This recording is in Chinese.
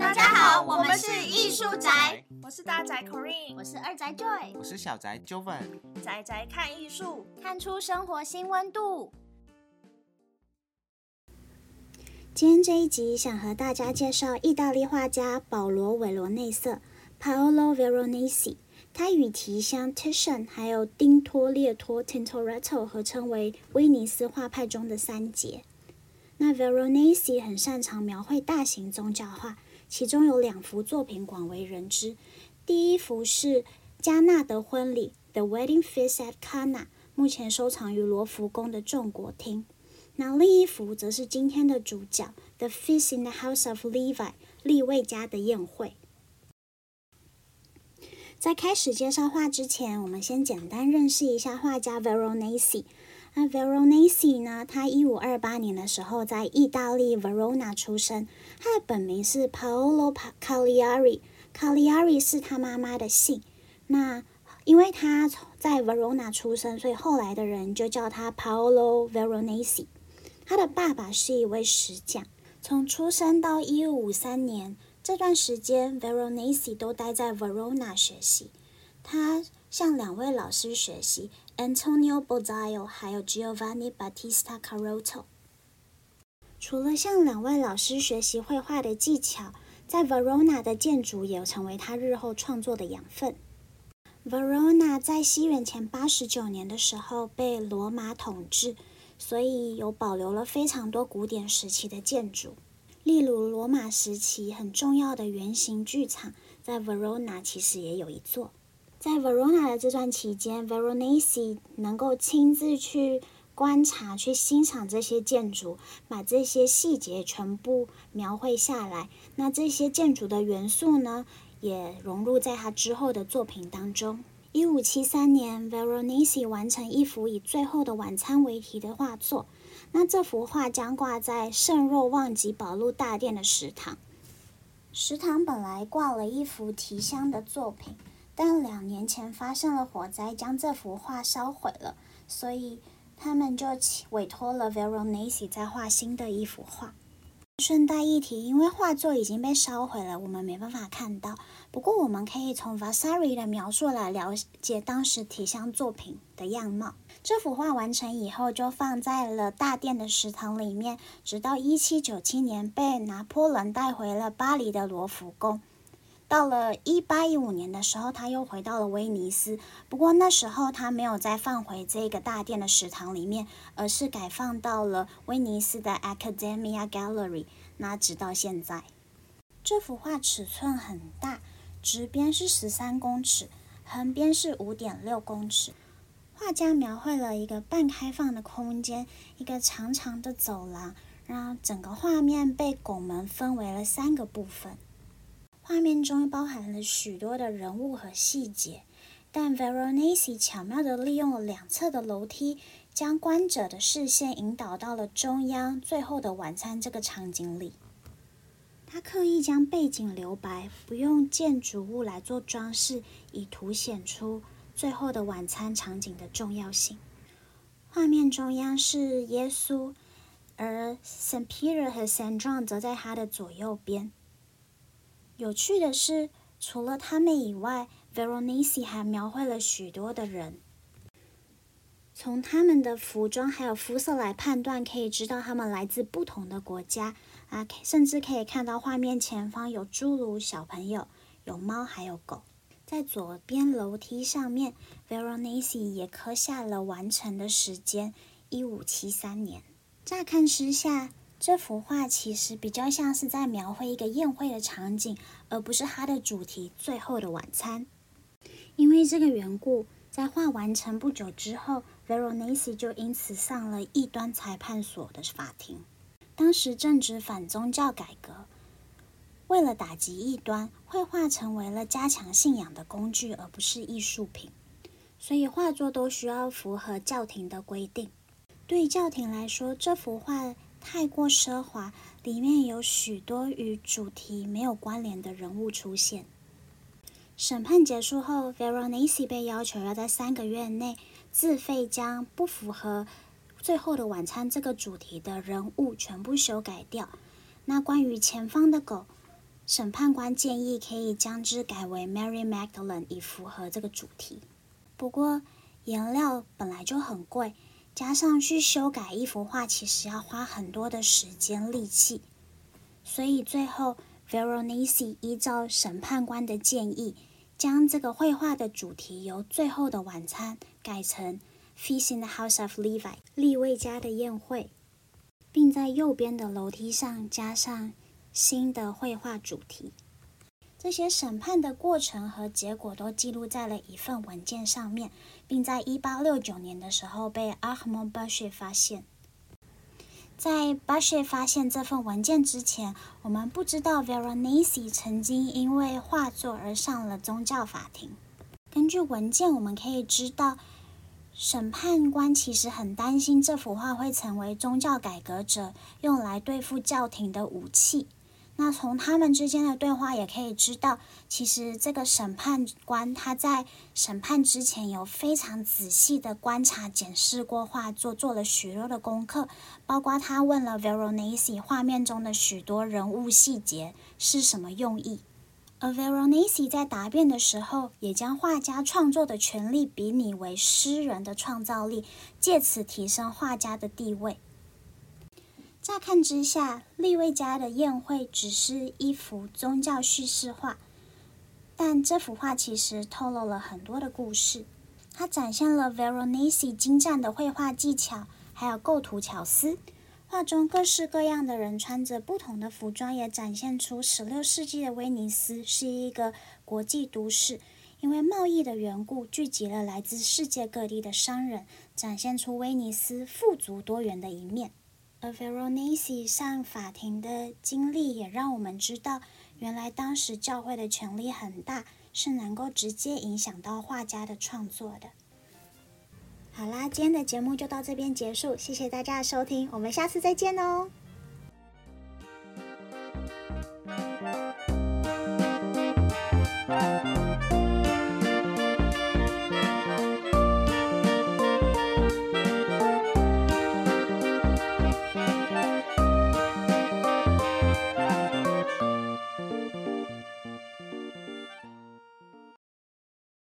大家好，我们是艺术宅，我是大宅 Corinne，我是二宅 Joy，我是小宅 Joven，宅宅看艺术，看出生活新温度。今天这一集想和大家介绍意大利画家保罗·韦罗内瑟 （Paolo Veronese）。他与提香 （Titian） 还有丁托列托 （Tintoretto） 合称为威尼斯画派中的三杰。那 Veronese 很擅长描绘大型宗教画，其中有两幅作品广为人知。第一幅是《加纳的婚礼》（The Wedding Feast at Cana），目前收藏于罗浮宫的众国厅。那另一幅则是今天的主角，《The Feast in the House of Levi》（利未家的宴会）。在开始介绍画之前，我们先简单认识一下画家 Veronese。那 Veronese 呢？他一五二八年的时候在意大利 Verona 出生。他的本名是 Paolo Cagliari。Cagliari 是他妈妈的姓。那因为他在 Verona 出生，所以后来的人就叫他 Paolo Veronese。他的爸爸是一位石匠。从出生到一五五三年。这段时间，Veronese 都待在 Verona 学习。他向两位老师学习，Antonio Bozio 还有 Giovanni Battista Carotto。除了向两位老师学习绘画的技巧，在 Verona 的建筑也成为他日后创作的养分。Verona 在西元前八十九年的时候被罗马统治，所以有保留了非常多古典时期的建筑。例如，罗马时期很重要的圆形剧场在 Verona 其实也有一座。在 Verona 的这段期间，Veronese 能够亲自去观察、去欣赏这些建筑，把这些细节全部描绘下来。那这些建筑的元素呢，也融入在他之后的作品当中。一五七三年，Veronese 完成一幅以《最后的晚餐》为题的画作。那这幅画将挂在圣若望及宝路大殿的食堂。食堂本来挂了一幅提香的作品，但两年前发生了火灾，将这幅画烧毁了，所以他们就委托了 Veronese 在画新的一幅画。顺带一提，因为画作已经被烧毁了，我们没办法看到。不过，我们可以从 Vasari 的描述来了解当时提香作品的样貌。这幅画完成以后，就放在了大殿的食堂里面，直到1797年被拿破仑带回了巴黎的罗浮宫。到了一八一五年的时候，他又回到了威尼斯。不过那时候他没有再放回这个大殿的食堂里面，而是改放到了威尼斯的 Academia Gallery。那直到现在，这幅画尺寸很大，直边是十三公尺，横边是五点六公尺。画家描绘了一个半开放的空间，一个长长的走廊，让整个画面被拱门分为了三个部分。画面中包含了许多的人物和细节，但 Veronese 巧妙地利用了两侧的楼梯，将观者的视线引导到了中央《最后的晚餐》这个场景里。他刻意将背景留白，不用建筑物来做装饰，以凸显出《最后的晚餐》场景的重要性。画面中央是耶稣，而 Saint Peter 和 Saint John 则在他的左右边。有趣的是，除了他们以外，Veronese 还描绘了许多的人。从他们的服装还有肤色来判断，可以知道他们来自不同的国家啊，甚至可以看到画面前方有侏儒、小朋友、有猫还有狗。在左边楼梯上面，Veronese 也刻下了完成的时间：一五七三年。乍看之下。这幅画其实比较像是在描绘一个宴会的场景，而不是它的主题《最后的晚餐》。因为这个缘故，在画完成不久之后，Veronese 就因此上了异端裁判所的法庭。当时正值反宗教改革，为了打击异端，绘画成为了加强信仰的工具，而不是艺术品。所以画作都需要符合教廷的规定。对教廷来说，这幅画。太过奢华，里面有许多与主题没有关联的人物出现。审判结束后，Veronese 被要求要在三个月内自费将不符合最后的晚餐这个主题的人物全部修改掉。那关于前方的狗，审判官建议可以将之改为 Mary Magdalene，以符合这个主题。不过颜料本来就很贵，加上去修改一幅画，其实要花很多的时间力气，所以最后 Veronese 依照审判官的建议，将这个绘画的主题由《最后的晚餐》改成 Feast in the House of Levi，利未家的宴会。并在右边的楼梯上加上新的绘画主题。这些审判的过程和结果都记录在了一份文件上面，并在一八六九年的时候被 Armand Boucher 发现。在 Boucher 发现这份文件之前，我们不知道 Veronese 曾经因为画作而上了宗教法庭。根据文件，我们可以知道。审判官其实很担心这幅画会成为宗教改革者用来对付教廷的武器。那从他们之间的对话也可以知道，其实这个审判官他在审判之前有非常仔细的观察、检视过画作，做了许多的功课，包括他问了 Veronese 画面中的许多人物细节是什么用意。而 Veronese 在答辩的时候，也将画家创作的权利比拟为诗人的创造力，借此提升画家的地位。乍看之下，利未家的宴会只是一幅宗教叙事画，但这幅画其实透露了很多的故事。它展现了 Veronese 精湛的绘画技巧，还有构图巧思。画中各式各样的人穿着不同的服装，也展现出十六世纪的威尼斯是一个国际都市。因为贸易的缘故，聚集了来自世界各地的商人，展现出威尼斯富足多元的一面。而 Veronese 上法庭的经历，也让我们知道，原来当时教会的权力很大，是能够直接影响到画家的创作的。好啦，今天的节目就到这边结束，谢谢大家的收听，我们下次再见哦。